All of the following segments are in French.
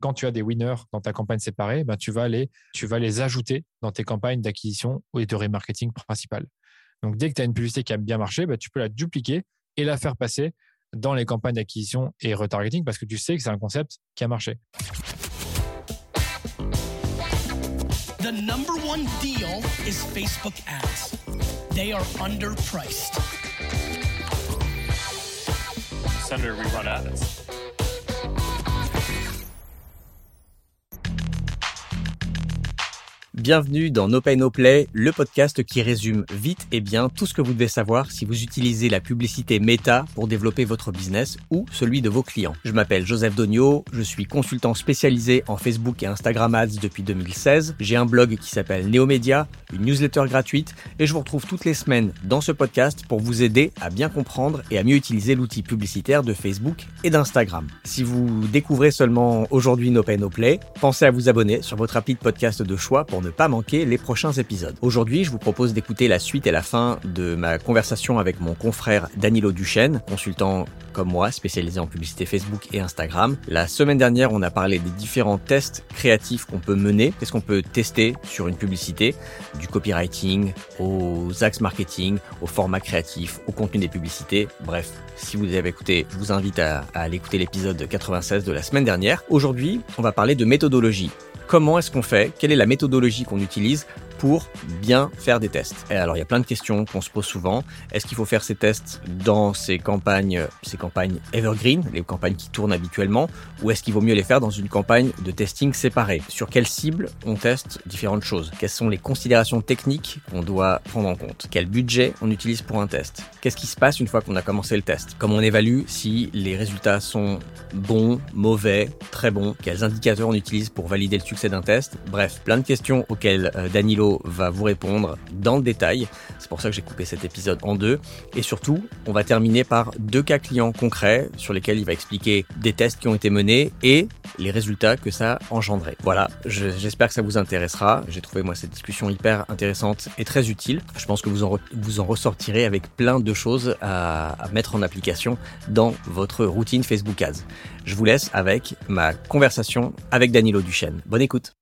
quand tu as des winners dans ta campagne séparée, ben, tu, vas les, tu vas les ajouter dans tes campagnes d'acquisition et de remarketing principales. Donc, dès que tu as une publicité qui a bien marché, ben, tu peux la dupliquer et la faire passer dans les campagnes d'acquisition et retargeting parce que tu sais que c'est un concept qui a marché. The number one deal is Facebook ads. They are underpriced. Senator, we run ads. Bienvenue dans No Pay No Play, le podcast qui résume vite et bien tout ce que vous devez savoir si vous utilisez la publicité Meta pour développer votre business ou celui de vos clients. Je m'appelle Joseph Dogno, je suis consultant spécialisé en Facebook et Instagram Ads depuis 2016. J'ai un blog qui s'appelle Neomedia, une newsletter gratuite et je vous retrouve toutes les semaines dans ce podcast pour vous aider à bien comprendre et à mieux utiliser l'outil publicitaire de Facebook et d'Instagram. Si vous découvrez seulement aujourd'hui No Pay No Play, pensez à vous abonner sur votre appli de podcast de choix pour ne pas manquer les prochains épisodes. Aujourd'hui, je vous propose d'écouter la suite et la fin de ma conversation avec mon confrère Danilo Duchesne, consultant comme moi, spécialisé en publicité Facebook et Instagram. La semaine dernière, on a parlé des différents tests créatifs qu'on peut mener. Qu'est-ce qu'on peut tester sur une publicité? Du copywriting, aux axes marketing, au format créatif, au contenu des publicités. Bref, si vous avez écouté, je vous invite à, à aller écouter l'épisode 96 de la semaine dernière. Aujourd'hui, on va parler de méthodologie. Comment est-ce qu'on fait? Quelle est la méthodologie qu'on utilise pour bien faire des tests. Et alors, il y a plein de questions qu'on se pose souvent. Est-ce qu'il faut faire ces tests dans ces campagnes, ces campagnes evergreen, les campagnes qui tournent habituellement, ou est-ce qu'il vaut mieux les faire dans une campagne de testing séparée? Sur quelle cible on teste différentes choses? Quelles sont les considérations techniques qu'on doit prendre en compte? Quel budget on utilise pour un test? Qu'est-ce qui se passe une fois qu'on a commencé le test? Comment on évalue si les résultats sont bons, mauvais, très bons? Quels indicateurs on utilise pour valider le succès d'un test? Bref, plein de questions auxquelles euh, Va vous répondre dans le détail. C'est pour ça que j'ai coupé cet épisode en deux. Et surtout, on va terminer par deux cas clients concrets sur lesquels il va expliquer des tests qui ont été menés et les résultats que ça a engendré. Voilà, j'espère que ça vous intéressera. J'ai trouvé moi cette discussion hyper intéressante et très utile. Je pense que vous en, vous en ressortirez avec plein de choses à, à mettre en application dans votre routine Facebook Ads. Je vous laisse avec ma conversation avec Danilo Duchesne. Bonne écoute.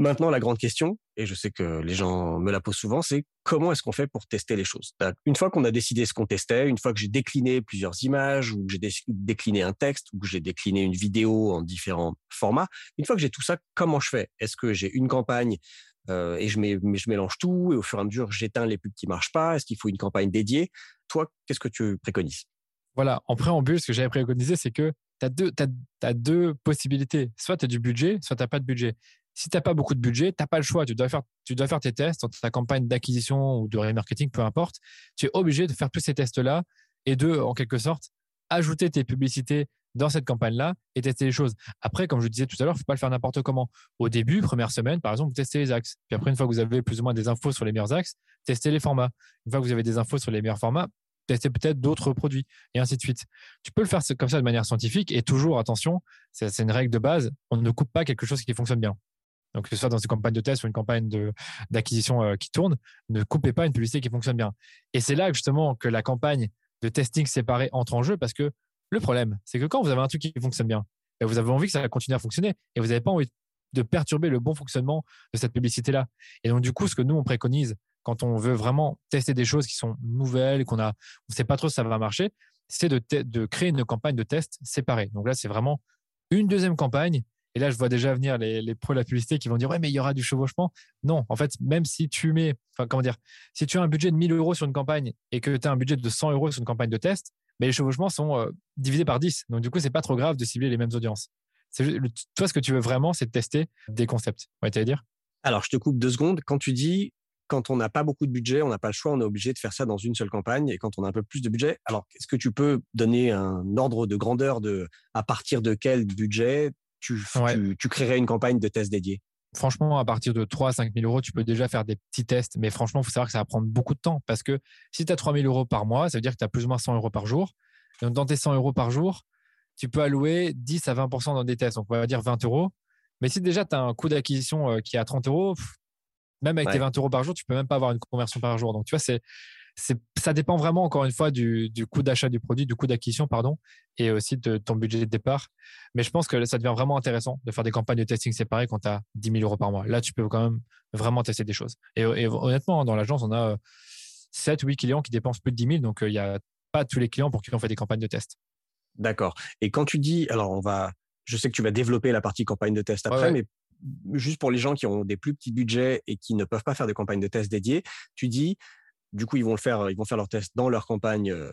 Maintenant, la grande question, et je sais que les gens me la posent souvent, c'est comment est-ce qu'on fait pour tester les choses? Une fois qu'on a décidé ce qu'on testait, une fois que j'ai décliné plusieurs images, ou que j'ai décliné un texte, ou que j'ai décliné une vidéo en différents formats, une fois que j'ai tout ça, comment je fais? Est-ce que j'ai une campagne euh, et je, mélange tout, et au fur et à mesure, j'éteins les pubs qui marchent pas Est-ce qu'il faut une campagne dédiée? Toi, qu'est-ce que tu préconises? Voilà, en préambule, ce que j'avais préconisé, c'est que tu as, deux possibilités. Soit tu as du budget, soit tu n'as pas de budget si tu n'as pas beaucoup de budget, tu n'as pas le choix. Tu dois, faire, tu dois faire tes tests, ta campagne d'acquisition ou de remarketing, peu importe. Tu es obligé de faire tous ces tests-là et de, en quelque sorte, ajouter tes publicités dans cette campagne-là et tester les choses. Après, comme je disais tout à l'heure, il ne faut pas le faire n'importe comment. Au début, première semaine, par exemple, vous testez les axes. Puis après, une fois que vous avez plus ou moins des infos sur les meilleurs axes, testez les formats. Une fois que vous avez des infos sur les meilleurs formats, testez peut-être d'autres produits et ainsi de suite. Tu peux le faire comme ça de manière scientifique et toujours, attention, c'est une règle de base, on ne coupe pas quelque chose qui fonctionne bien. Donc, que ce soit dans une campagne de test ou une campagne d'acquisition euh, qui tourne, ne coupez pas une publicité qui fonctionne bien. Et c'est là justement que la campagne de testing séparé entre en jeu parce que le problème, c'est que quand vous avez un truc qui fonctionne bien, ben, vous avez envie que ça continue à fonctionner et vous n'avez pas envie de perturber le bon fonctionnement de cette publicité-là. Et donc, du coup, ce que nous, on préconise quand on veut vraiment tester des choses qui sont nouvelles, qu'on ne sait pas trop si ça va marcher, c'est de, de créer une campagne de test séparée. Donc là, c'est vraiment une deuxième campagne et là, je vois déjà venir les, les pros de la publicité qui vont dire Ouais, mais il y aura du chevauchement. Non, en fait, même si tu mets, enfin, comment dire, si tu as un budget de 1000 euros sur une campagne et que tu as un budget de 100 euros sur une campagne de test, mais les chevauchements sont euh, divisés par 10. Donc, du coup, c'est pas trop grave de cibler les mêmes audiences. toi, ce que tu veux vraiment, c'est de tester des concepts. Dire? Alors, je te coupe deux secondes. Quand tu dis quand on n'a pas beaucoup de budget, on n'a pas le choix, on est obligé de faire ça dans une seule campagne. Et quand on a un peu plus de budget, alors est-ce que tu peux donner un ordre de grandeur de à partir de quel budget tu, tu, créerais une campagne de tests dédiée Franchement, à partir de 3 à 5 000 euros, tu peux déjà faire des petits tests. Mais franchement, il faut savoir que ça va prendre beaucoup de temps parce que si tu as 3 000 euros par mois, ça veut dire que tu as plus ou moins 100 euros par jour. Donc, dans tes 100 euros par jour, tu peux allouer 10 à 20% dans des tests. Donc, on va dire 20 euros. Mais si déjà tu as un coût d'acquisition euh, qui est à 30 euros, même avec tes 20 euros par jour, tu peux même pas avoir une conversion par jour. Donc, tu vois, c'est ça dépend vraiment, encore une fois, du, coût d'achat du produit, du coût d'acquisition, pardon, et aussi de ton budget de départ. Mais je pense que ça devient vraiment intéressant de faire des campagnes de testing séparées quand tu as 10 000 euros par mois. Là, tu peux quand même vraiment tester des choses. Et, honnêtement, dans l'agence, on a 7, 8 clients qui dépensent plus de 10 000. Donc, il n'y a pas tous les clients pour qui on fait des campagnes de test. D'accord. Et quand tu dis, alors on va, je sais que tu vas développer la partie campagne de test après, mais juste pour les gens qui ont des plus petits budgets et qui ne peuvent pas faire de campagne de test dédiée, tu dis, du coup, ils vont le faire, ils vont faire leur test dans leur campagne euh,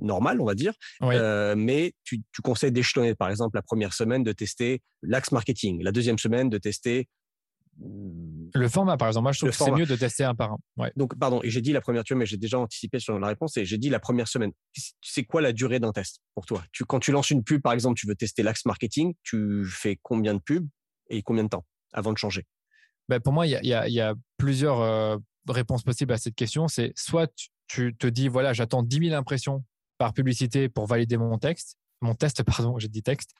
normale, on va dire. Euh, mais tu, tu conseilles d'échelonner, par exemple, la première semaine de tester l'axe marketing, la deuxième semaine de tester mmh, le format, par exemple, moi je trouve que c'est mieux de tester un par un. Donc, pardon, et j'ai dit la première, tu mais j'ai déjà anticipé sur la réponse et j'ai dit la première semaine. C'est quoi la durée d'un test pour toi? Tu, Quand tu lances une pub, par exemple, tu veux tester l'axe marketing, tu fais combien de pubs et combien de temps avant de changer? Ben Pour moi, il y a, y a, plusieurs euh, réponse possible à cette question, c'est soit tu te dis, voilà, j'attends 10 000 impressions par publicité pour valider mon texte, mon test, pardon, j'ai dit texte,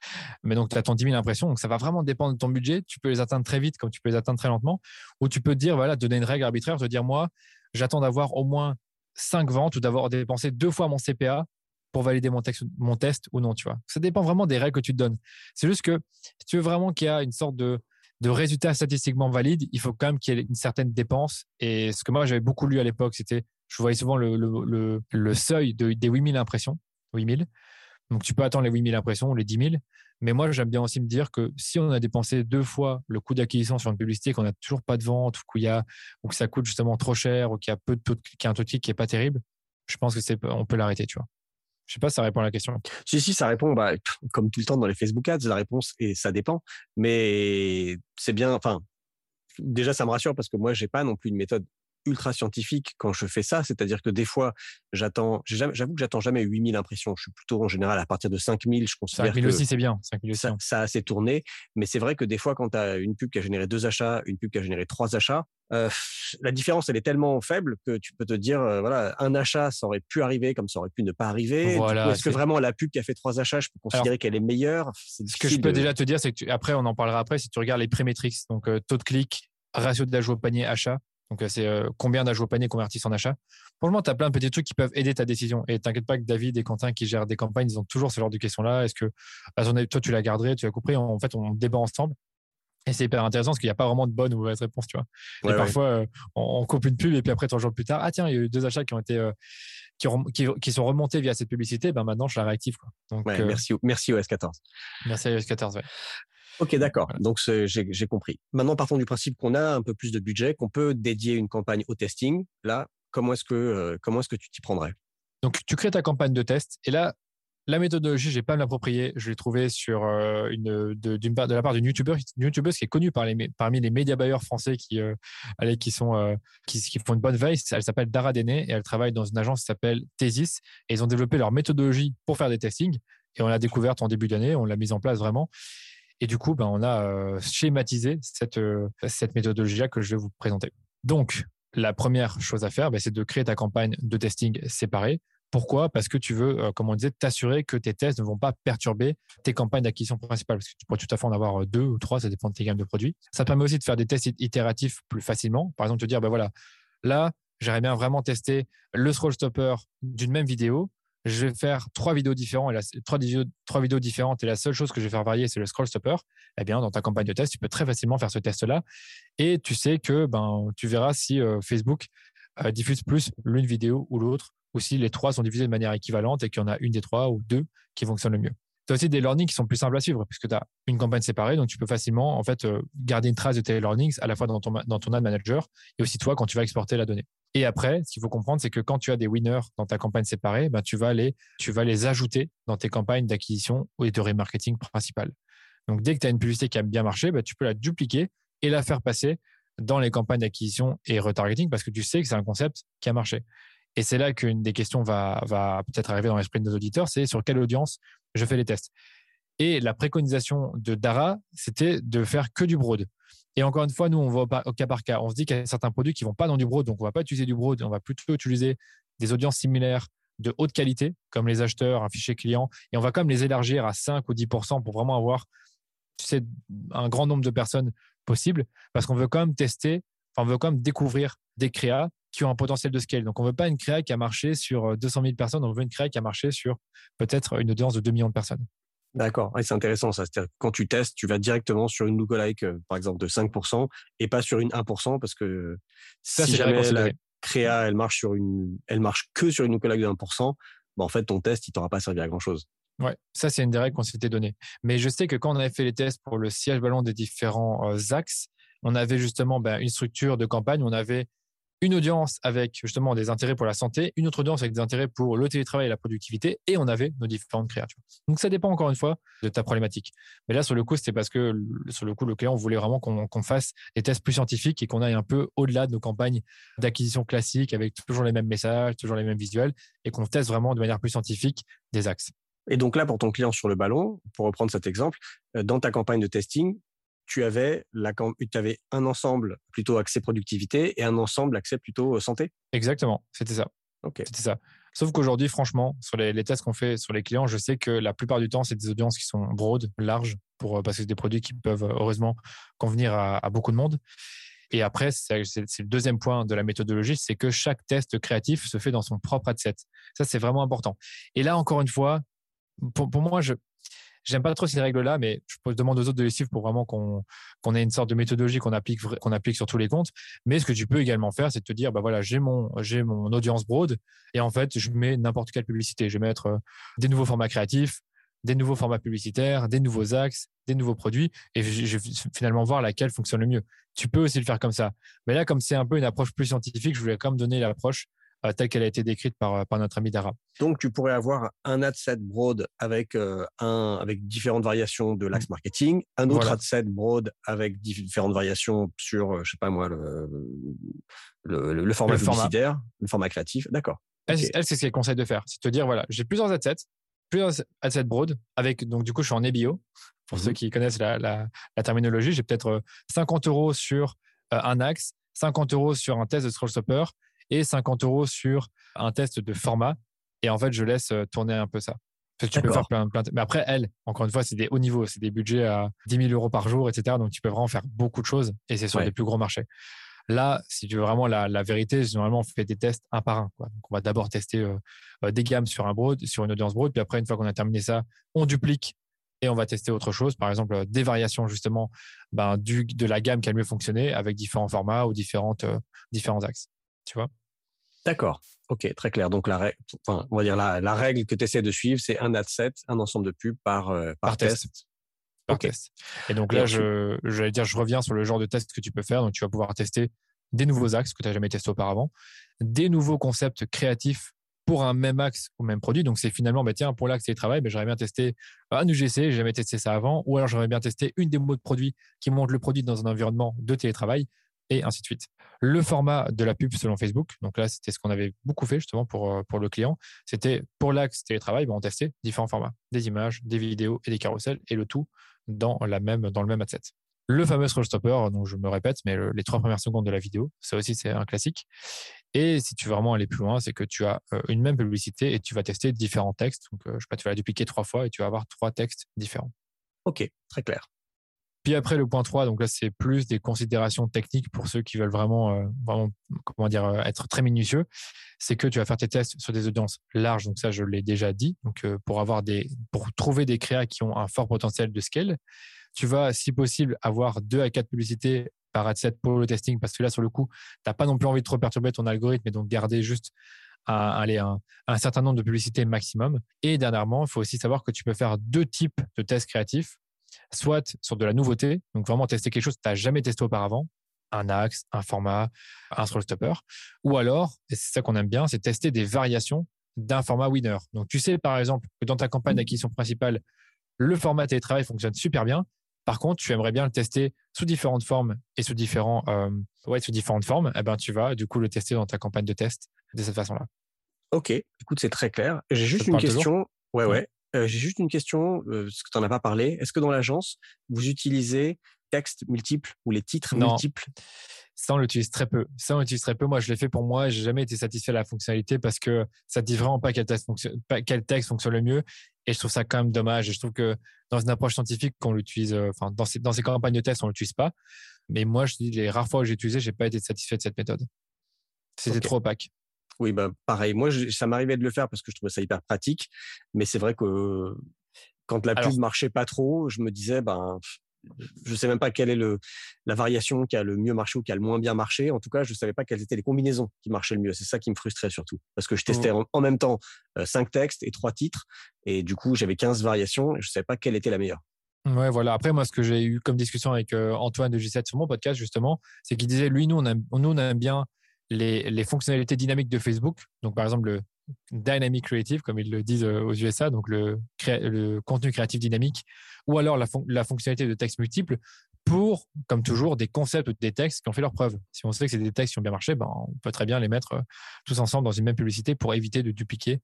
mais donc tu attends 10 000 impressions, donc ça va vraiment dépendre de ton budget. Tu peux les atteindre très vite comme tu peux les atteindre très lentement, ou tu peux te dire, voilà, donner une règle arbitraire, te dire, moi, j'attends d'avoir au moins 5 ventes ou d'avoir dépensé deux fois mon CPA pour valider mon, texte, mon test ou non, tu vois. Ça dépend vraiment des règles que tu te donnes. C'est juste que si tu veux vraiment qu'il y a une sorte de, de résultats statistiquement valides, il faut quand même qu'il y ait une certaine dépense. Et ce que moi, j'avais beaucoup lu à l'époque, c'était, je voyais souvent le, seuil de, des 8000 impressions. 8000. Donc, tu peux attendre les 8000 impressions ou les 10 000. Mais moi, j'aime bien aussi me dire que si on a dépensé deux fois le coût d'acquisition sur une publicité, qu'on n'a toujours pas de vente, ou, y a, ou que ça coûte justement trop cher, ou qu'il qu'il y a un taux de clic qui n'est pas terrible, je pense que c'est, on peut l'arrêter, tu vois. Je sais pas si ça répond à la question. Si, si, ça répond, bah, comme tout le temps dans les Facebook Ads, la réponse, et ça dépend. Mais c'est bien, enfin, déjà, ça me rassure parce que moi, j'ai pas non plus une méthode ultra scientifique quand je fais ça. C'est-à-dire que des fois, j'attends, j'avoue que j'attends jamais 8000 impressions. Je suis plutôt en général à partir de 5000, je considère 5000 aussi, c'est bien. 5000 ça, ça, a assez tourné. Mais c'est vrai que des fois, quand tu as une pub qui a généré deux achats, une pub qui a généré trois achats, euh, la différence, elle est tellement faible que tu peux te dire, euh, voilà, un achat, ça aurait pu arriver comme ça aurait pu ne pas arriver. Est-ce que vraiment la pub qui a fait trois achats, je peux considérer qu'elle est meilleure? Ce que je peux déjà te dire, c'est que après, on en parlera après, si tu regardes les prémétriques, donc euh, taux de clic, ratio d'ajout au panier, achat, donc, c'est combien d'ajouts au panier convertissent en achat. Franchement, tu as plein de petits trucs qui peuvent aider ta décision. Et t'inquiète pas que David et Quentin qui gèrent des campagnes, ils ont toujours ce genre de questions-là. Est-ce que, toi, tu la garderais, tu as compris En fait, on débat ensemble. Et c'est hyper intéressant parce qu'il n'y a pas vraiment de bonne ou mauvaise réponse, tu vois. et parfois, euh, on, coupe une pub et puis après, trois jours plus tard, ah tiens, il y a eu deux achats qui ont été, qui, sont remontés via cette publicité. Ben maintenant, je la réactive. Quoi. Donc, merci, merci OS14. Merci à OS14, ouais. Ok, d'accord. Donc j'ai compris. Maintenant, partons du principe qu'on a un peu plus de budget, qu'on peut dédier une campagne au testing. Là, comment est-ce que euh, comment est-ce que tu t'y prendrais? Donc tu crées ta campagne de test et là la méthodologie, je n'ai pas à. Je l'ai trouvée sur euh, une de, de, la part d'une YouTuber, YouTubeuse qui est connue parmi les médias buyers français qui, euh, qui, sont, qui, font une bonne veille. Elle s'appelle Dara Dene et elle travaille dans une agence qui s'appelle Thesis. Et ils ont développé leur méthodologie pour faire des testings. Et on l'a découverte en début d'année, on l'a mise en place vraiment. Et du coup, ben, on a euh, schématisé cette, euh, cette méthodologie-là que je vais vous présenter. Donc, la première chose à faire, ben, c'est de créer ta campagne de testing séparée. Pourquoi? Parce que tu veux, euh, comme on disait, t'assurer que tes tests ne vont pas perturber tes campagnes d'acquisition principales. Parce que tu pourrais tout à fait en avoir deux ou trois, ça dépend de tes gammes de produits. Ça permet aussi de faire des tests itératifs plus facilement. Par exemple, te dire, ben voilà, là, j'aimerais bien vraiment tester le scroll stopper d'une même vidéo je vais faire trois vidéos différentes et la, trois, seule chose que je vais faire varier, c'est le scroll stopper. Eh bien, dans ta campagne de test, tu peux très facilement faire ce test-là et tu sais que ben, tu verras si euh, Facebook euh, diffuse plus l'une vidéo ou l'autre ou si les trois sont divisés de manière équivalente et qu'il y en a une des trois ou deux qui fonctionnent le mieux. Tu as aussi des learnings qui sont plus simples à suivre puisque tu as une campagne séparée, donc tu peux facilement en fait euh, garder une trace de tes learnings à la fois dans ton, dans ton ad manager et aussi toi quand tu vas exporter la donnée. Et après, ce qu'il faut comprendre, c'est que quand tu as des winners dans ta campagne séparée, ben, tu, vas les, tu vas les ajouter dans tes campagnes d'acquisition et de remarketing principales. Donc, dès que tu as une publicité qui a bien marché, ben, tu peux la dupliquer et la faire passer dans les campagnes d'acquisition et retargeting parce que tu sais que c'est un concept qui a marché. Et c'est là qu'une des questions va, peut-être arriver dans l'esprit de nos auditeurs, c'est sur quelle audience je fais les tests. Et la préconisation de Dara, c'était de faire que du broad. Et encore une fois, nous, on va au cas par cas. On se dit qu'il y a certains produits qui ne vont pas dans du broad, donc on ne va pas utiliser du broad, on va plutôt utiliser des audiences similaires de haute qualité, comme les acheteurs, un fichier client, et on va quand même les élargir à 5 ou 10 pour vraiment avoir tu sais, un grand nombre de personnes possible, parce qu'on veut quand même tester, enfin, on veut quand même découvrir des créas qui ont un potentiel de scale. Donc, on ne veut pas une créa qui a marché sur 200 000 personnes, on veut une créa qui a marché sur peut-être une audience de 2 millions de personnes. D'accord, c'est intéressant ça. C'est-à-dire que quand tu testes, tu vas directement sur une lookalike, par exemple, de 5% et pas sur une 1% parce que ça, si jamais la créa, elle marche, sur une, elle marche que sur une lookalike de 1%, bah, en fait, ton test, il t'aura pas servi à grand-chose. Ouais, ça, c'est une des règles qu'on s'était données. Mais je sais que quand on avait fait les tests pour le siège ballon des différents axes, on avait justement ben, une structure de campagne, on avait une audience avec justement des intérêts pour la santé, une autre audience avec des intérêts pour le télétravail et la productivité, et on avait nos différentes créatures. Donc ça dépend encore une fois de ta problématique. Mais là, sur le coup, c'était parce que sur le coup, le client voulait vraiment qu'on fasse des tests plus scientifiques et qu'on aille un peu au-delà de nos campagnes d'acquisition classiques avec toujours les mêmes messages, toujours les mêmes visuels, et qu'on teste vraiment de manière plus scientifique des axes. Et donc là, pour ton client sur le ballon, pour reprendre cet exemple, euh, dans ta campagne de testing, tu avais, la, tu avais un ensemble plutôt accès productivité et un ensemble accès plutôt santé Exactement, c'était ça. Ok. C'était ça. Sauf qu'aujourd'hui, franchement, sur les, tests qu'on fait sur les clients, je sais que la plupart du temps, c'est des audiences qui sont broad, larges, pour, euh, parce que c'est des produits qui peuvent heureusement convenir à, beaucoup de monde. Et après, c'est le deuxième point de la méthodologie, c'est que chaque test créatif se fait dans son propre ad set. Ça, c'est vraiment important. Et là, encore une fois, pour, moi, je, J'aime pas trop ces règles-là, mais je demande aux autres de les suivre pour vraiment qu'on ait une sorte de méthodologie qu'on applique, applique sur tous les comptes. Mais ce que tu peux également faire, c'est de te dire, bah voilà, j'ai mon, j'ai mon audience broad et en fait, je mets n'importe quelle publicité. Je vais mettre euh, des nouveaux formats créatifs, des nouveaux formats publicitaires, des nouveaux axes, des nouveaux produits et je, vais finalement voir laquelle fonctionne le mieux. Tu peux aussi le faire comme ça. Mais là, comme c'est un peu une approche plus scientifique, je voulais quand même donner l'approche telle qu'elle a été décrite par, euh, par notre ami Dara. Donc, tu pourrais avoir un ad set broad avec, euh, un, avec différentes variations de l'axe mmh. marketing, un autre ad set broad avec différentes variations sur, je sais pas moi, le, le, format publicitaire, le format créatif. D'accord. Elle, c'est ce qu'elle conseille de faire. C'est de te dire, voilà, j'ai plusieurs ad sets, plusieurs ad sets broad, avec, donc du coup, je suis en EBO. Pour ceux mmh qui connaissent la, la, la terminologie, j'ai peut-être 50 euros sur un axe, 50 euros sur un test de scroll stopper et 50 euros sur un test de format. Et en fait, je laisse euh, tourner un peu ça. tu peux faire plein, plein Mais après, elle, encore une fois, c'est des hauts niveaux. C'est des budgets à 10 000 euros par jour, etc. Donc, tu peux vraiment faire beaucoup de choses et c'est sur les plus gros marchés. Là, si tu veux vraiment la, la vérité, généralement, on fait des tests un par un. Quoi. Donc, on va d'abord tester euh, euh, des gammes sur un broad, sur une audience broad. Puis après, une fois qu'on a terminé ça, on duplique et on va tester autre chose. Par exemple, des variations justement ben, du, de la gamme qui a le mieux fonctionné avec différents formats ou différentes, différents axes. Tu vois? D'accord. Ok, très clair. Donc, la règle, enfin, on va dire la, la règle que tu essaies de suivre, c'est un ad set, un ensemble de pubs par, euh, par, test. Par test. Et donc là, je, dire, je reviens sur le genre de test que tu peux faire. Donc, tu vas pouvoir tester des nouveaux axes que tu n'as jamais testé auparavant, des nouveaux concepts créatifs pour un même axe ou même produit. Donc, c'est finalement, bah, tiens, pour l'axe télétravail, bah, j'aurais bien testé un UGC, j'ai jamais testé ça avant, ou alors j'aurais bien testé une démo de produit qui montre le produit dans un environnement de télétravail et ainsi de suite. Le format de la pub selon Facebook, donc là, c'était ce qu'on avait beaucoup fait justement pour, euh, pour le client. C'était pour l'axe télétravail, ben, on testait différents formats, des images, des vidéos et des carousels, et le tout dans, la même, dans le même adset. Le fameux scroll stopper, je me répète, mais les trois premières secondes de la vidéo, ça aussi c'est un classique. Et si tu veux vraiment aller plus loin, c'est que tu as euh, une même publicité et tu vas tester différents textes. Donc, euh, je sais pas, tu vas la dupliquer trois fois et tu vas avoir trois textes différents. Ok, très clair. Puis après, le point 3, donc là, c'est plus des considérations techniques pour ceux qui veulent vraiment, euh, comment dire, euh, être très minutieux. C'est que tu vas faire tes tests sur des audiences larges. Donc ça, je l'ai déjà dit. Donc euh, pour avoir des, pour trouver des créas qui ont un fort potentiel de scale, tu vas, si possible, avoir deux à quatre publicités par ad set pour le testing parce que là, sur le coup, tu n'as pas non plus envie de trop perturber ton algorithme et donc garder juste un, un, certain nombre de publicités maximum. Et dernièrement, il faut aussi savoir que tu peux faire deux types de tests créatifs soit sur de la nouveauté, donc vraiment tester quelque chose que tu n'as jamais testé auparavant, un axe, un format, un scroll stopper, ou alors, et c'est ça qu'on aime bien, c'est tester des variations d'un format winner. Donc tu sais par exemple que dans ta campagne d'acquisition principale, le format télétravail fonctionne super bien. Par contre, tu aimerais bien le tester sous différentes formes et sous différents, euh, ouais, sous différentes formes. Eh ben, tu vas du coup le tester dans ta campagne de test de cette façon-là. Ok, écoute, c'est très clair. J'ai juste une question. Ouais, ouais. Euh, j'ai juste une question, euh, parce que tu n'en as pas parlé. Est-ce que dans l'agence, vous utilisez texte multiples ou les titres multiples? Ça, on l'utilise très peu. Ça, on l'utilise très peu. Moi, je l'ai fait pour moi. J'ai jamais été satisfait de la fonctionnalité parce que ça ne dit vraiment pas quel texte, fonctionne, quel texte fonctionne le mieux. Et je trouve ça quand même dommage. Et je trouve que dans une approche scientifique, qu'on l'utilise, euh, enfin, dans ces, dans ces campagnes de test, on l'utilise pas. Mais moi, je dis, les rares fois où j'ai utilisé, j'ai pas été satisfait de cette méthode. C'était trop opaque. Oui, bah, pareil. Moi, ça m'arrivait de le faire parce que je trouvais ça hyper pratique. Mais c'est vrai que quand la pub marchait pas trop, je me disais, ben, je sais même pas quelle est le, la variation qui a le mieux marché ou qui a le moins bien marché. En tout cas, je savais pas quelles étaient les combinaisons qui marchaient le mieux. C'est ça qui me frustrait surtout. Parce que je testais en, même temps cinq textes et trois titres. Et du coup, j'avais 15 variations et je savais pas quelle était la meilleure. Ouais, voilà. Après, moi, ce que j'ai eu comme discussion avec Antoine de G7 sur mon podcast, justement, c'est qu'il disait, lui, nous, on aime, nous, on aime bien les, les, fonctionnalités dynamiques de Facebook. Donc, par exemple, le dynamic creative, comme ils le disent aux USA, donc le, le contenu créatif dynamique, ou alors la, la, fonctionnalité de texte multiple pour, comme toujours, des concepts ou des textes qui ont fait leur preuve. Si on sait que c'est des textes qui ont bien marché, ben, on peut très bien les mettre tous ensemble dans une même publicité pour éviter de dupliquer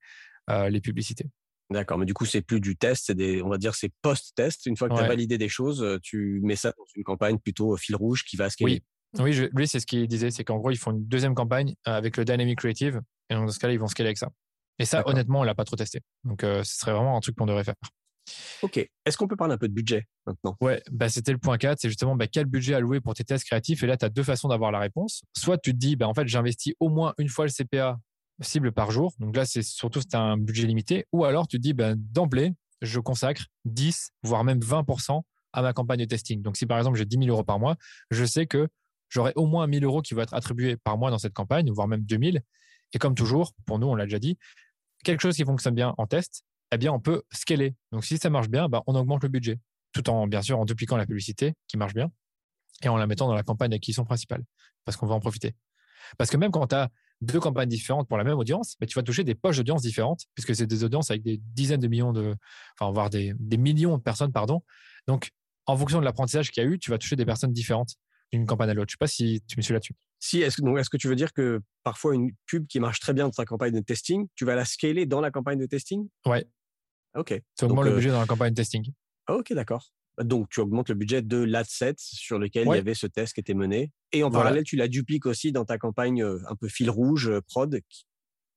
les publicités. D'accord, mais du coup, c'est plus du test, c'est des, on va dire, c'est post-test. Une fois que tu as validé des choses, tu mets ça dans une campagne plutôt fil rouge qui va scaler. Oui, oui lui, c'est ce qu'il disait, c'est qu'en gros, ils font une deuxième campagne avec le Dynamic Creative, et dans ce cas-là, ils vont scaler avec ça. Et ça, honnêtement, on l'a pas trop testé. Donc, ce serait vraiment un truc qu'on devrait faire. Ok. Est-ce qu'on peut parler un peu de budget maintenant? Ouais, bah, c'était le point 4. C'est justement bah, quel budget allouer pour tes tests créatifs? Et là, tu as deux façons d'avoir la réponse. Soit tu te dis, bah, en fait, j'investis au moins une fois le CPA cible par jour. Donc là, c'est surtout c'est un budget limité. Ou alors tu te dis, ben, d'emblée, je consacre 10, voire même 20% à ma campagne de testing. Donc si par exemple j'ai 10 000 euros par mois, je sais que j'aurai au moins 1000 euros qui vont être attribués par mois dans cette campagne, voire même 2000. Et comme toujours, pour nous, on l'a déjà dit, quelque chose qui fonctionne bien en test, eh bien, on peut scaler. Donc, si ça marche bien, ben, on augmente le budget, tout en, bien sûr, en dupliquant la publicité qui marche bien et en la mettant dans la campagne d'acquisition principale, parce qu'on va en profiter. Parce que même quand tu as deux campagnes différentes pour la même audience, mais tu vas toucher des poches d'audience différentes, puisque c'est des audiences avec des dizaines de millions de, enfin, voire des millions de personnes, pardon. Donc, en fonction de l'apprentissage qu'il y a eu, tu vas toucher des personnes différentes d'une campagne à l'autre. Je ne sais pas si tu me suis là-dessus. Si, est-ce que, est-ce que tu veux dire que parfois une pub qui marche très bien dans ta campagne de testing, tu vas la scaler dans la campagne de testing? Ouais. Ok. Tu augmentes le euh, budget dans la campagne de testing. Ok, d'accord. Donc, tu augmentes le budget de l'adset sur lequel il y avait ce test qui était mené. Et en parallèle, tu la dupliques aussi dans ta campagne euh, un peu fil rouge euh, prod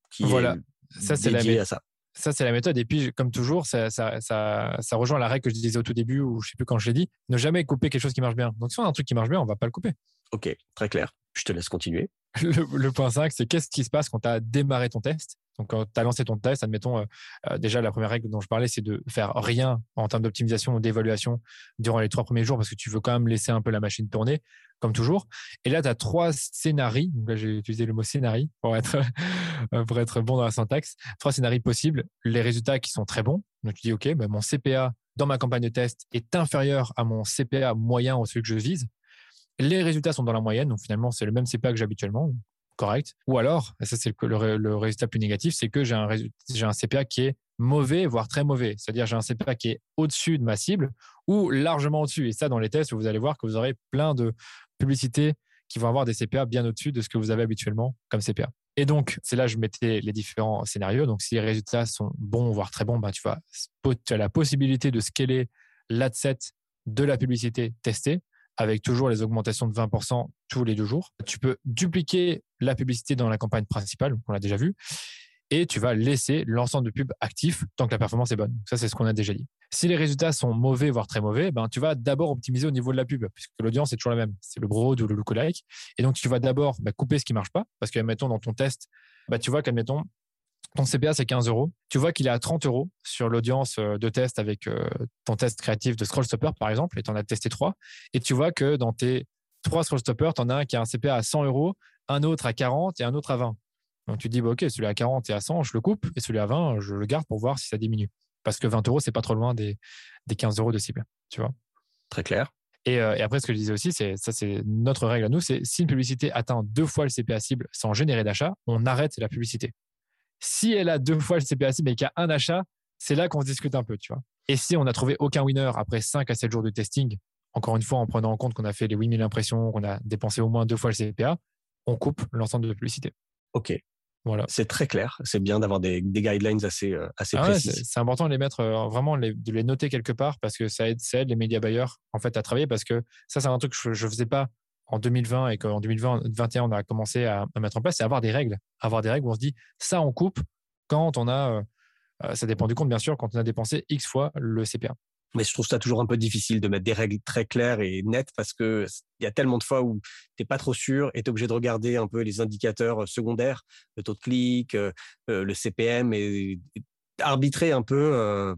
qui, voilà. est ça, c'est la à ça. Ça, c'est la méthode. Et puis, comme toujours, ça, ça, ça, ça, rejoint la règle que je disais au tout début, ou je sais plus quand je l'ai dit, ne jamais couper quelque chose qui marche bien. Donc, si on a un truc qui marche bien, on va pas le couper. Ok, très clair. Je te laisse continuer. Le, point 5, c'est qu'est-ce qui se passe quand tu as démarré ton test donc, quand tu as lancé ton test, admettons, euh, euh, déjà, la première règle dont je parlais, c'est de faire rien en termes d'optimisation ou d'évaluation durant les trois premiers jours parce que tu veux quand même laisser un peu la machine tourner, comme toujours. Et là, tu as trois scénarios. Donc là, j'ai utilisé le mot scénario pour être, euh, pour être bon dans la syntaxe. Trois scénarios possibles. Les résultats qui sont très bons. Donc, tu dis, OK, ben, mon CPA dans ma campagne de test est inférieur à mon CPA moyen ou celui que je vise. Les résultats sont dans la moyenne, donc finalement, c'est le même CPA que j'ai habituellement, correct. Ou alors, et ça c'est le, résultat plus négatif, c'est que j'ai un, un CPA qui est mauvais, voire très mauvais. C'est-à-dire j'ai un CPA qui est au-dessus de ma cible ou largement au-dessus. Et ça, dans les tests, vous allez voir que vous aurez plein de publicités qui vont avoir des CPA bien au-dessus de ce que vous avez habituellement comme CPA. Et donc, c'est là que je mettais les différents scénarios. Donc, si les résultats sont bons, voire très bons, bah, tu, tu as la possibilité de scaler l'adset de la publicité testée avec toujours les augmentations de 20% tous les deux jours. Tu peux dupliquer la publicité dans la campagne principale, on l'a déjà vu, et tu vas laisser l'ensemble de pubs actifs tant que la performance est bonne. Ça, c'est ce qu'on a déjà dit. Si les résultats sont mauvais, voire très mauvais, ben, tu vas d'abord optimiser au niveau de la pub, puisque l'audience est toujours la même. C'est le broad ou le lookalike. Et donc, tu vas d'abord ben, couper ce qui marche pas, parce que, mettons, dans ton test, ben, tu vois qu'admettons, ton CPA, c'est 15 euros. Tu vois qu'il est à 30 euros sur l'audience euh, de test avec euh, ton test créatif de Scroll Stopper, par exemple, et tu en as testé trois. Et tu vois que dans tes trois Scroll Stopper, tu en as un qui a un CPA à 100 euros, un autre à 40 et un autre à 20. Donc tu dis, bah, OK, celui à 40 et à 100, je le coupe, et celui à 20, je le garde pour voir si ça diminue. Parce que 20 euros, c'est pas trop loin des, des 15 euros de cible. Tu vois Très clair. Et, euh, et, après, ce que je disais aussi, c'est ça, c'est notre règle à nous, c'est si une publicité atteint deux fois le CPA cible sans générer d'achat, on arrête la publicité. Si elle a deux fois le CPA cible et qu'il y a un achat, c'est là qu'on se discute un peu, tu vois. Et si on n'a trouvé aucun winner après 5 à 7 jours de testing, encore une fois, en prenant en compte qu'on a fait les 8000 impressions, qu'on a dépensé au moins deux fois le CPA, on coupe l'ensemble de publicité. OK. Voilà. C'est très clair. C'est bien d'avoir des, guidelines assez, euh, assez ah précis. c'est important de les mettre, euh, vraiment de les noter quelque part parce que ça aide, ça aide les médias buyers en fait, à travailler parce que ça, c'est un truc que je ne faisais pas en 2020 et qu'en 2021, on a commencé à, mettre en place, c'est avoir des règles. Avoir des règles où on se dit, ça, on coupe quand on a, euh, ça dépend du compte, bien sûr, quand on a dépensé X fois le CPA. Mais je trouve ça toujours un peu difficile de mettre des règles très claires et nettes parce que il y a tellement de fois où tu n'es pas trop sûr et es obligé de regarder un peu les indicateurs secondaires, le taux de clic, le CPM et, arbitrer un peu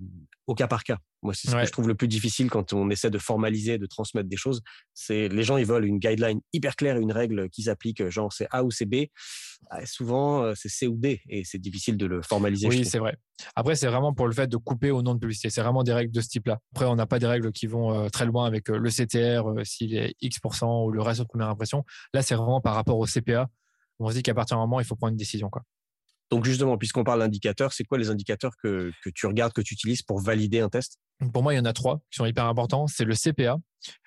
au cas par cas. Moi, c'est ce que je trouve le plus difficile quand on essaie de formaliser, de transmettre des choses. C'est les gens, ils veulent une guideline hyper claire, une règle qui s'applique, genre c'est A ou c'est B. Ah, souvent, euh, c'est C ou D, et c'est difficile de le formaliser. Oui, c'est vrai. Après, c'est vraiment pour le fait de couper au nom de publicité. C'est vraiment des règles de ce type-là. Après, on n'a pas des règles qui vont euh, très loin avec euh, le CTR, s'il est X% ou le ratio de première impression. Là, c'est vraiment par rapport au CPA. On se dit qu'à partir d'un moment, il faut prendre une décision. Quoi. Donc justement, puisqu'on parle d'indicateurs, c'est quoi les indicateurs que, tu regardes, que tu utilises pour valider un test? Pour moi, il y en a trois qui sont hyper importants. C'est le CPA,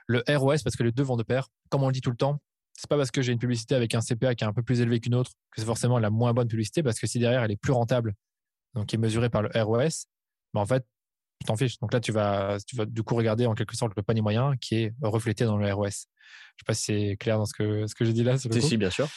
le ROS, parce que les deux vont de pair. Comme on le dit tout le temps, c'est pas parce que j'ai une publicité avec un CPA qui est un peu plus élevé qu'une autre que c'est forcément la moins bonne publicité, parce que si derrière elle est plus rentable, donc qui est mesurée par le ROS, bah en fait, tu t'en fiches. Donc là, tu vas, tu vas du coup regarder en quelque sorte le panier moyen qui est reflété dans le ROS. Je sais pas si c'est clair dans ce que, ce que j'ai dit là. Si, bien sûr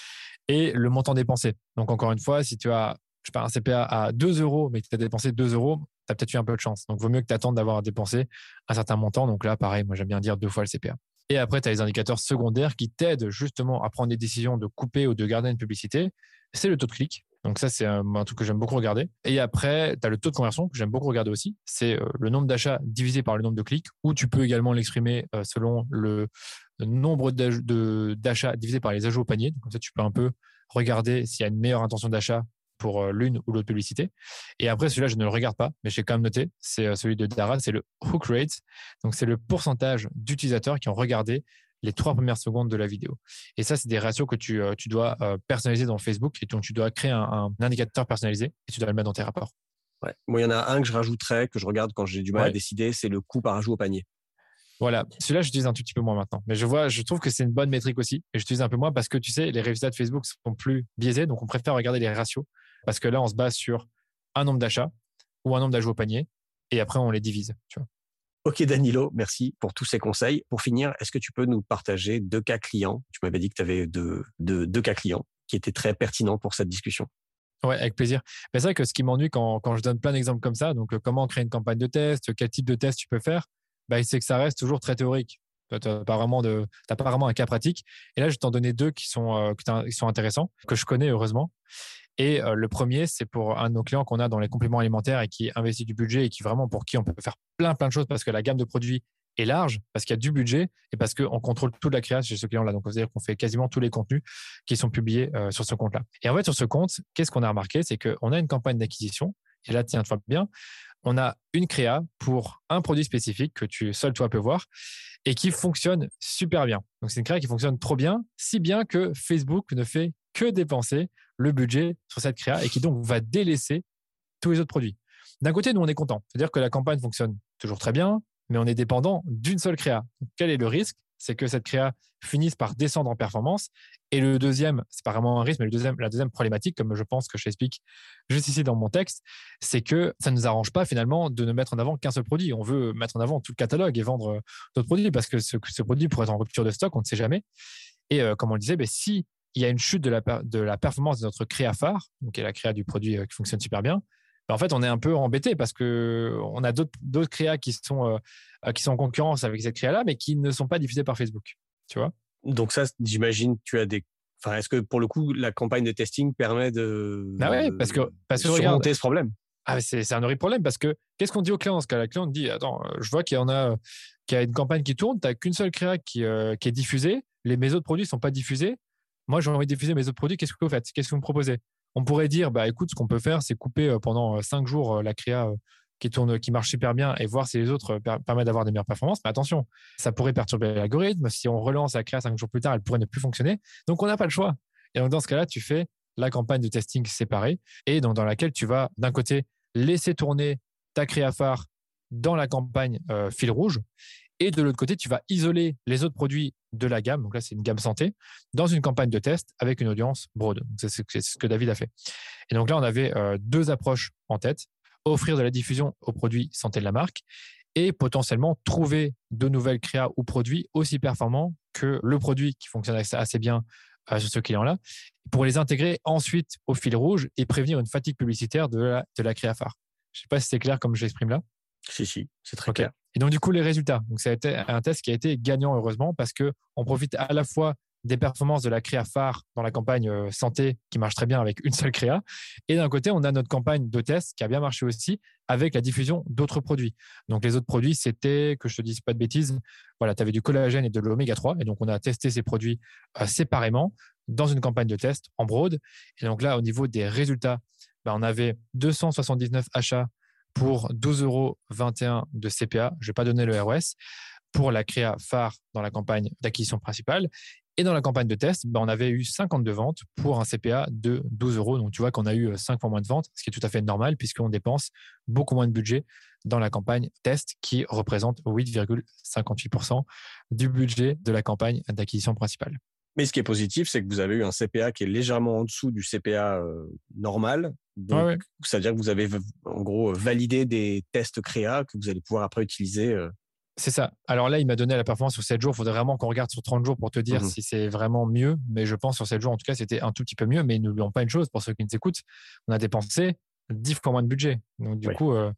et le montant dépensé. Donc, encore une fois, si tu as je un CPA à 2 euros, mais que tu as dépensé 2 euros, tu as peut-être eu un peu de chance. Donc, vaut mieux que tu attendes d'avoir dépensé un certain montant. Donc là, pareil, moi, j'aime bien dire deux fois le CPA. Et après, tu as les indicateurs secondaires qui t'aident justement à prendre des décisions de couper ou de garder une publicité. C'est le taux de clic. Donc ça, c'est un, truc que j'aime beaucoup regarder. Et après, tu as le taux de conversion que j'aime beaucoup regarder aussi. C'est euh, le nombre d'achats divisé par le nombre de clics, ou tu peux également l'exprimer euh, selon le, nombre d'achats divisé par les ajouts au panier. Donc, comme ça, tu peux un peu regarder s'il y a une meilleure intention d'achat pour euh, l'une ou l'autre publicité. Et après, celui-là, je ne le regarde pas, mais j'ai quand même noté. C'est celui de Dara, c'est le hook rate. Donc, c'est le pourcentage d'utilisateurs qui ont regardé les trois premières secondes de la vidéo. Et ça, c'est des ratios que tu, euh, tu dois euh, personnaliser dans Facebook et donc tu dois créer un, indicateur personnalisé et tu dois le mettre dans tes rapports. Ouais. Moi, il y en a un que je rajouterais, que je regarde quand j'ai du mal à décider, c'est le coût par ajout au panier. Voilà, celui-là, j'utilise un tout petit peu moins maintenant. Mais je vois, je trouve que c'est une bonne métrique aussi. Et j'utilise un peu moins parce que tu sais, les résultats de Facebook sont plus biaisés. Donc, on préfère regarder les ratios parce que là, on se base sur un nombre d'achats ou un nombre d'ajouts au panier et après, on les divise. Tu vois. Ok Danilo, merci pour tous ces conseils. Pour finir, est-ce que tu peux nous partager deux cas clients? Tu m'avais dit que tu avais deux, deux, cas clients qui étaient très pertinents pour cette discussion. Ouais, avec plaisir. c'est vrai que ce qui m'ennuie quand, quand, je donne plein d'exemples comme ça, donc euh, comment créer une campagne de test, quel type de test tu peux faire, bah, c'est que ça reste toujours très théorique. Tu n'as pas, vraiment un cas pratique. Et là, je vais t'en donner deux qui sont, euh, qui sont intéressants, que je connais heureusement. Et le premier, c'est pour un de nos clients qu'on a dans les compléments alimentaires et qui investit du budget et qui vraiment pour qui on peut faire plein plein de choses parce que la gamme de produits est large, parce qu'il y a du budget et parce qu'on contrôle toute la création chez ce client-là. Donc, c'est-à-dire qu'on fait quasiment tous les contenus qui sont publiés sur ce compte-là. Et en fait, sur ce compte, qu'est-ce qu'on a remarqué? C'est qu'on a une campagne d'acquisition. Et là, tiens-toi bien, on a une créa pour un produit spécifique que tu seul toi peux voir et qui fonctionne super bien. Donc c'est une créa qui fonctionne trop bien, si bien que Facebook ne fait que dépenser le budget sur cette créa et qui donc va délaisser tous les autres produits. D'un côté, nous, on est content. C'est-à-dire que la campagne fonctionne toujours très bien, mais on est dépendant d'une seule créa. quel est le risque? C'est que cette créa finisse par descendre en performance. Et le deuxième, c'est pas vraiment un risque, mais le deuxième, la deuxième problématique, comme je pense que je t'explique juste ici dans mon texte, c'est que ça ne nous arrange pas finalement de ne mettre en avant qu'un seul produit. On veut mettre en avant tout le catalogue et vendre d'autres produits parce que ce, produit pourrait être en rupture de stock, on ne sait jamais. Et euh, comme on le disait, ben, si il y a une chute de la, performance de notre créa phare, donc qui est la créa du produit euh, qui fonctionne super bien, en fait, on est un peu embêté parce qu'on a d'autres créas qui sont, euh, qui sont en concurrence avec cette créa-là, mais qui ne sont pas diffusées par Facebook. Tu vois Donc, ça, j'imagine, tu as des. Enfin, est-ce que pour le coup, la campagne de testing permet de. Ah ouais, parce que. Parce que surmonter ce problème? Ah, c'est un horrible problème parce que qu'est-ce qu'on dit au client dans ce cas La cliente dit Attends, euh, je vois qu'il y en a, qu'il y a une campagne qui tourne, tu n'as qu'une seule créa qui, qui est diffusée, les, mes autres produits ne sont pas diffusés. Moi, j'ai envie de diffuser mes autres produits. Qu'est-ce que vous faites? Qu'est-ce que vous me proposez? On pourrait dire, bah, écoute, ce qu'on peut faire, c'est couper euh, pendant euh, cinq jours euh, la créa qui tourne, qui marche super bien et voir si les autres permettent d'avoir des meilleures performances. Mais attention, ça pourrait perturber l'algorithme. Si on relance la créa cinq jours plus tard, elle pourrait ne plus fonctionner. Donc, on n'a pas le choix. Et donc, dans ce cas-là, tu fais la campagne de testing séparée et donc dans laquelle tu vas d'un côté laisser tourner ta créa phare dans la campagne fil rouge et de l'autre côté, tu vas isoler les autres produits de la gamme, donc là c'est une gamme santé, dans une campagne de test avec une audience broad. C'est ce que David a fait. Et donc là, on avait euh, deux approches en tête. Offrir de la diffusion aux produits santé de la marque et potentiellement trouver de nouvelles créas ou produits aussi performants que le produit qui fonctionne assez bien euh, sur ce client-là, pour les intégrer ensuite au fil rouge et prévenir une fatigue publicitaire de la, de créa phare. Je ne sais pas si c'est clair comme je l'exprime là. Si, si, c'est très clair. Et donc, du coup, les résultats. Donc, ça a été un test qui a été gagnant, heureusement, parce qu'on profite à la fois des performances de la créa phare dans la campagne euh, santé qui marche très bien avec une seule créa. Et d'un côté, on a notre campagne de test qui a bien marché aussi avec la diffusion d'autres produits. Donc, les autres produits, c'était, que je te dise pas de bêtises, voilà, tu avais du collagène et de l'oméga 3. Et donc, on a testé ces produits euh, séparément dans une campagne de test en broad. Et donc là, au niveau des résultats, bah, on avait 279 achats pour 12,21 euros de CPA. Je ne vais pas donner le ROS pour la créa phare dans la campagne d'acquisition principale. Et dans la campagne de test, bah, on avait eu 52 ventes pour un CPA de 12 euros. Donc, tu vois qu'on a eu 5 fois moins de ventes, ce qui est tout à fait normal puisqu'on dépense beaucoup moins de budget dans la campagne test qui représente 8,58% du budget de la campagne d'acquisition principale. Mais ce qui est positif, c'est que vous avez eu un CPA qui est légèrement en dessous du CPA euh, normal. C'est-à-dire que vous avez en gros validé des tests créa que vous allez pouvoir après utiliser euh, c'est ça. Alors là, il m'a donné la performance sur 7 jours. Il faudrait vraiment qu'on regarde sur 30 jours pour te dire mmh si c'est vraiment mieux. Mais je pense sur 7 jours, en tout cas, c'était un tout petit peu mieux. Mais n'oublions pas une chose, pour ceux qui nous écoutent, on a dépensé 10 fois moins de budget. Donc du coup, euh,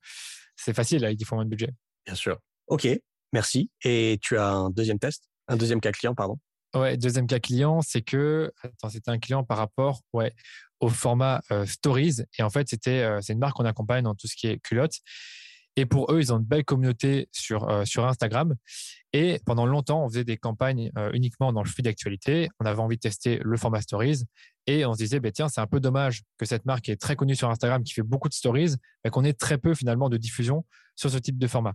c'est facile avec 10 fois moins de budget. Bien sûr. OK, merci. Et tu as un deuxième test? Un deuxième cas client, pardon? Ouais, deuxième cas client, c'est que c'était un client par rapport ouais, au format euh, Stories. Et en fait, c'était euh, c'est une marque qu'on accompagne dans tout ce qui est culotte. Et pour eux, ils ont une belle communauté sur, euh, sur Instagram. Et pendant longtemps, on faisait des campagnes uniquement dans le flux d'actualité. On avait envie de tester le format stories. Et on se disait, bah, tiens, c'est un peu dommage que cette marque est très connue sur Instagram, qui fait beaucoup de stories, mais qu'on ait très peu finalement de diffusion sur ce type de format.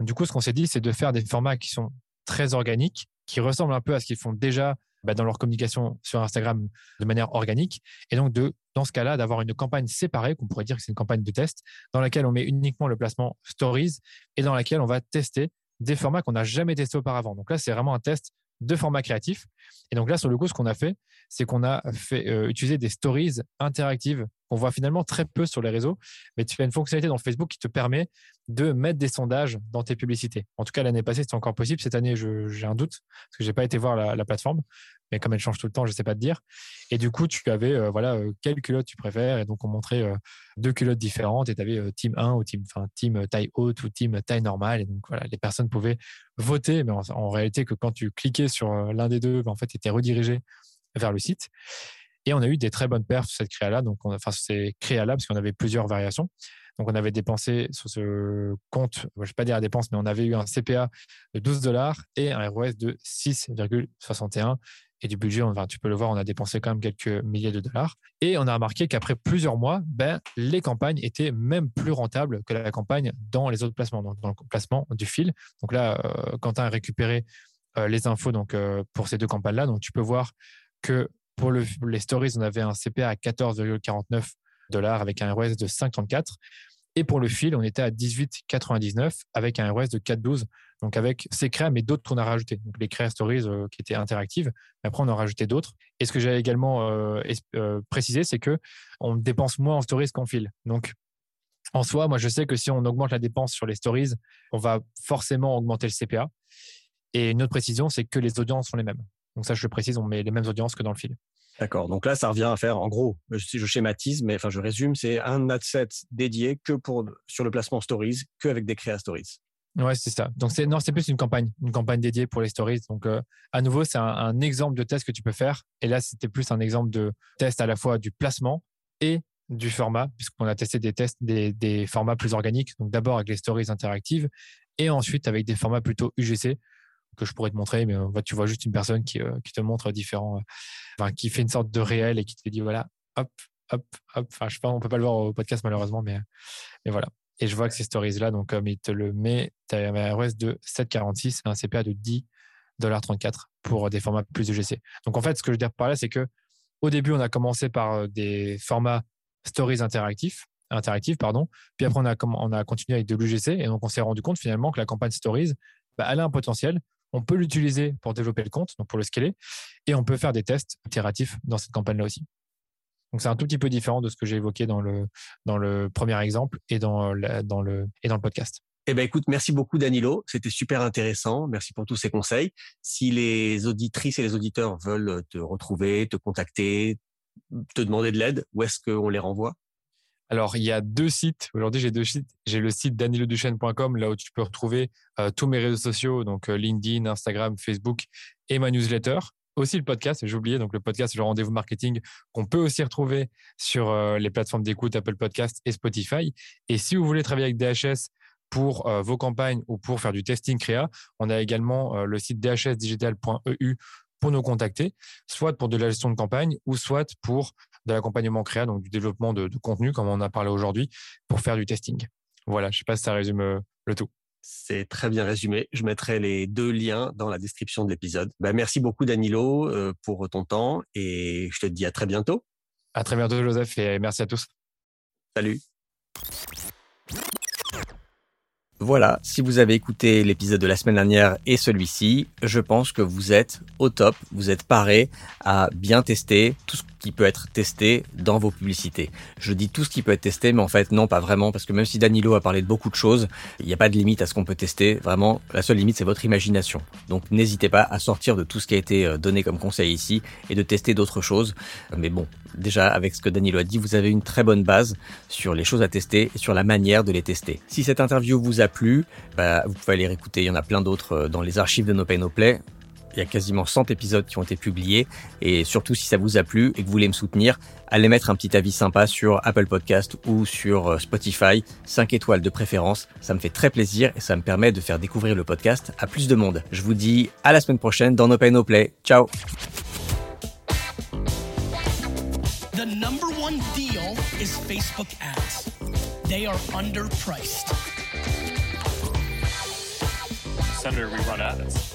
du coup, ce qu'on s'est dit, c'est de faire des formats qui sont très organiques, qui ressemblent un peu à ce qu'ils font déjà bah, dans leur communication sur Instagram de manière organique. Et donc, de, dans ce cas-là, d'avoir une campagne séparée, qu'on pourrait dire que c'est une campagne de test, dans laquelle on met uniquement le placement Stories et dans laquelle on va tester des formats qu'on n'a jamais testés auparavant. Donc là, c'est vraiment un test de format créatif. Et donc là, sur le coup, ce qu'on a fait, c'est qu'on a fait euh, utiliser des stories interactives qu'on voit finalement très peu sur les réseaux. Mais tu as une fonctionnalité dans Facebook qui te permet de mettre des sondages dans tes publicités. En tout cas, l'année passée, c'était encore possible. Cette année, j'ai un doute parce que j'ai pas été voir la, plateforme. Mais comme elle change tout le temps, je sais pas te dire. Et du coup, tu avais euh, voilà euh, quelle culotte tu préfères. Et donc, on montrait deux culottes différentes. Et tu avais team 1 ou team, enfin, team taille haute ou team taille normale. Et donc, voilà, les personnes pouvaient voter. Mais en, réalité, que quand tu cliquais sur l'un des deux, ben, en fait, tu étais redirigé vers le site. Et on a eu des très bonnes perfs sur cette créa-là. Donc, on, enfin, c'est créa-là parce qu'on avait plusieurs variations. Donc, on avait dépensé sur ce compte, je ne vais pas dire la dépense, mais on avait eu un CPA de 12 dollars et un ROS de 6,61. Et du budget, tu peux le voir, on a dépensé quand même quelques milliers de dollars. Et on a remarqué qu'après plusieurs mois, ben, les campagnes étaient même plus rentables que la campagne dans les autres placements, donc dans le placement du fil. Donc là, euh, Quentin a récupéré euh, les infos donc, euh, pour ces deux campagnes-là. Donc, tu peux voir que pour les stories, on avait un CPA à 14,49 dollars avec un ROS de 5,34. Et pour le fil, on était à 18,99 avec un ROS de 4,12. Donc avec ces créas, mais d'autres qu'on a rajoutés. Donc les créas stories euh, qui étaient interactives. Après, on en a rajouté d'autres. Et ce que j'ai également euh, euh, précisé, c'est que on dépense moins en stories qu'en fil. Donc en soi, moi, je sais que si on augmente la dépense sur les stories, on va forcément augmenter le CPA. Et une autre précision, c'est que les audiences sont les mêmes. Donc ça, je le précise, on met les mêmes audiences que dans le fil. D'accord. Donc là, ça revient à faire, en gros, je, je schématise, mais enfin, je résume, c'est un ad set dédié que pour sur le placement stories, qu'avec des créas stories. Ouais, c'est ça. Donc c'est non, c'est plus une campagne, une campagne dédiée pour les stories. Donc euh, à nouveau, c'est un, exemple de test que tu peux faire. Et là, c'était plus un exemple de test à la fois du placement et du format, puisqu'on a testé des tests, des, des formats plus organiques. Donc d'abord avec les stories interactives et ensuite avec des formats plutôt UGC que je pourrais te montrer, mais tu vois juste une personne qui, euh, te montre différents, euh, qui fait une sorte de réel et qui te dit voilà, hop, hop, hop. Enfin, je sais pas, on peut pas le voir au podcast malheureusement, mais, voilà. Et je vois que ces stories-là, donc comme il te le met, tu as un ROS de 7,46 et un CPA de 10,34$ pour des formats plus UGC. Donc en fait, ce que je veux dire par là, c'est que au début, on a commencé par euh, des formats stories interactifs, interactifs pardon. Puis après, on a, on a continué avec de l'UGC et donc on s'est rendu compte finalement que la campagne stories, bah, elle a un potentiel on peut l'utiliser pour développer le compte, donc pour le scaler, et on peut faire des tests itératifs dans cette campagne-là aussi. Donc c'est un tout petit peu différent de ce que j'ai évoqué dans le, premier exemple et dans, dans le, et dans le podcast. Eh ben écoute, merci beaucoup Danilo, c'était super intéressant. Merci pour tous ces conseils. Si les auditrices et les auditeurs veulent te retrouver, te contacter, te demander de l'aide, où est-ce qu'on les renvoie? Alors, il y a deux sites. Aujourd'hui, j'ai deux sites. J'ai le site daniloduchesne.com, là où tu peux retrouver euh, tous mes réseaux sociaux, donc euh, LinkedIn, Instagram, Facebook et ma newsletter. Aussi le podcast, j'ai oublié, donc le podcast, le rendez-vous marketing, qu'on peut aussi retrouver sur euh, les plateformes d'écoute Apple Podcast et Spotify. Et si vous voulez travailler avec DHS pour vos campagnes ou pour faire du testing créa, on a également le site dhsdigital.eu pour nous contacter, soit pour de la gestion de campagne ou soit pour de l'accompagnement créa, donc du développement de, contenu, comme on a parlé aujourd'hui, pour faire du testing. Voilà, je ne sais pas si ça résume euh, le tout. C'est très bien résumé. Je mettrai les deux liens dans la description de l'épisode. Ben, merci beaucoup Danilo euh, pour ton temps et je te dis à très bientôt. À très bientôt Joseph et merci à tous. Salut. Voilà, si vous avez écouté l'épisode de la semaine dernière et celui-ci, je pense que vous êtes au top, vous êtes paré à bien tester tout ce qui peut être testé dans vos publicités. Je dis tout ce qui peut être testé, mais en fait non, pas vraiment, parce que même si Danilo a parlé de beaucoup de choses, il n'y a pas de limite à ce qu'on peut tester. Vraiment, la seule limite, c'est votre imagination. Donc n'hésitez pas à sortir de tout ce qui a été euh, donné comme conseil ici et de tester d'autres choses. Mais bon, déjà avec ce que Danilo a dit, vous avez une très bonne base sur les choses à tester et sur la manière de les tester. Si cette interview vous a plu, bah, vous pouvez aller réécouter, il y en a plein d'autres euh, dans les archives de No Pay No Play. Il y a quasiment 100 épisodes qui ont été publiés. Et surtout, si ça vous a plu et que vous voulez me soutenir, allez mettre un petit avis sympa sur Apple Podcast ou sur euh, Spotify. 5 étoiles de préférence. Ça me fait très plaisir et ça me permet de faire découvrir le podcast à plus de monde. Je vous dis à la semaine prochaine dans No Pay No Play. Ciao The number one deal is Facebook ads. They are underpriced. Senator, we run ads.